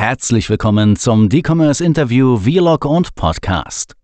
Herzlich willkommen zum D-Commerce Interview Vlog und Podcast.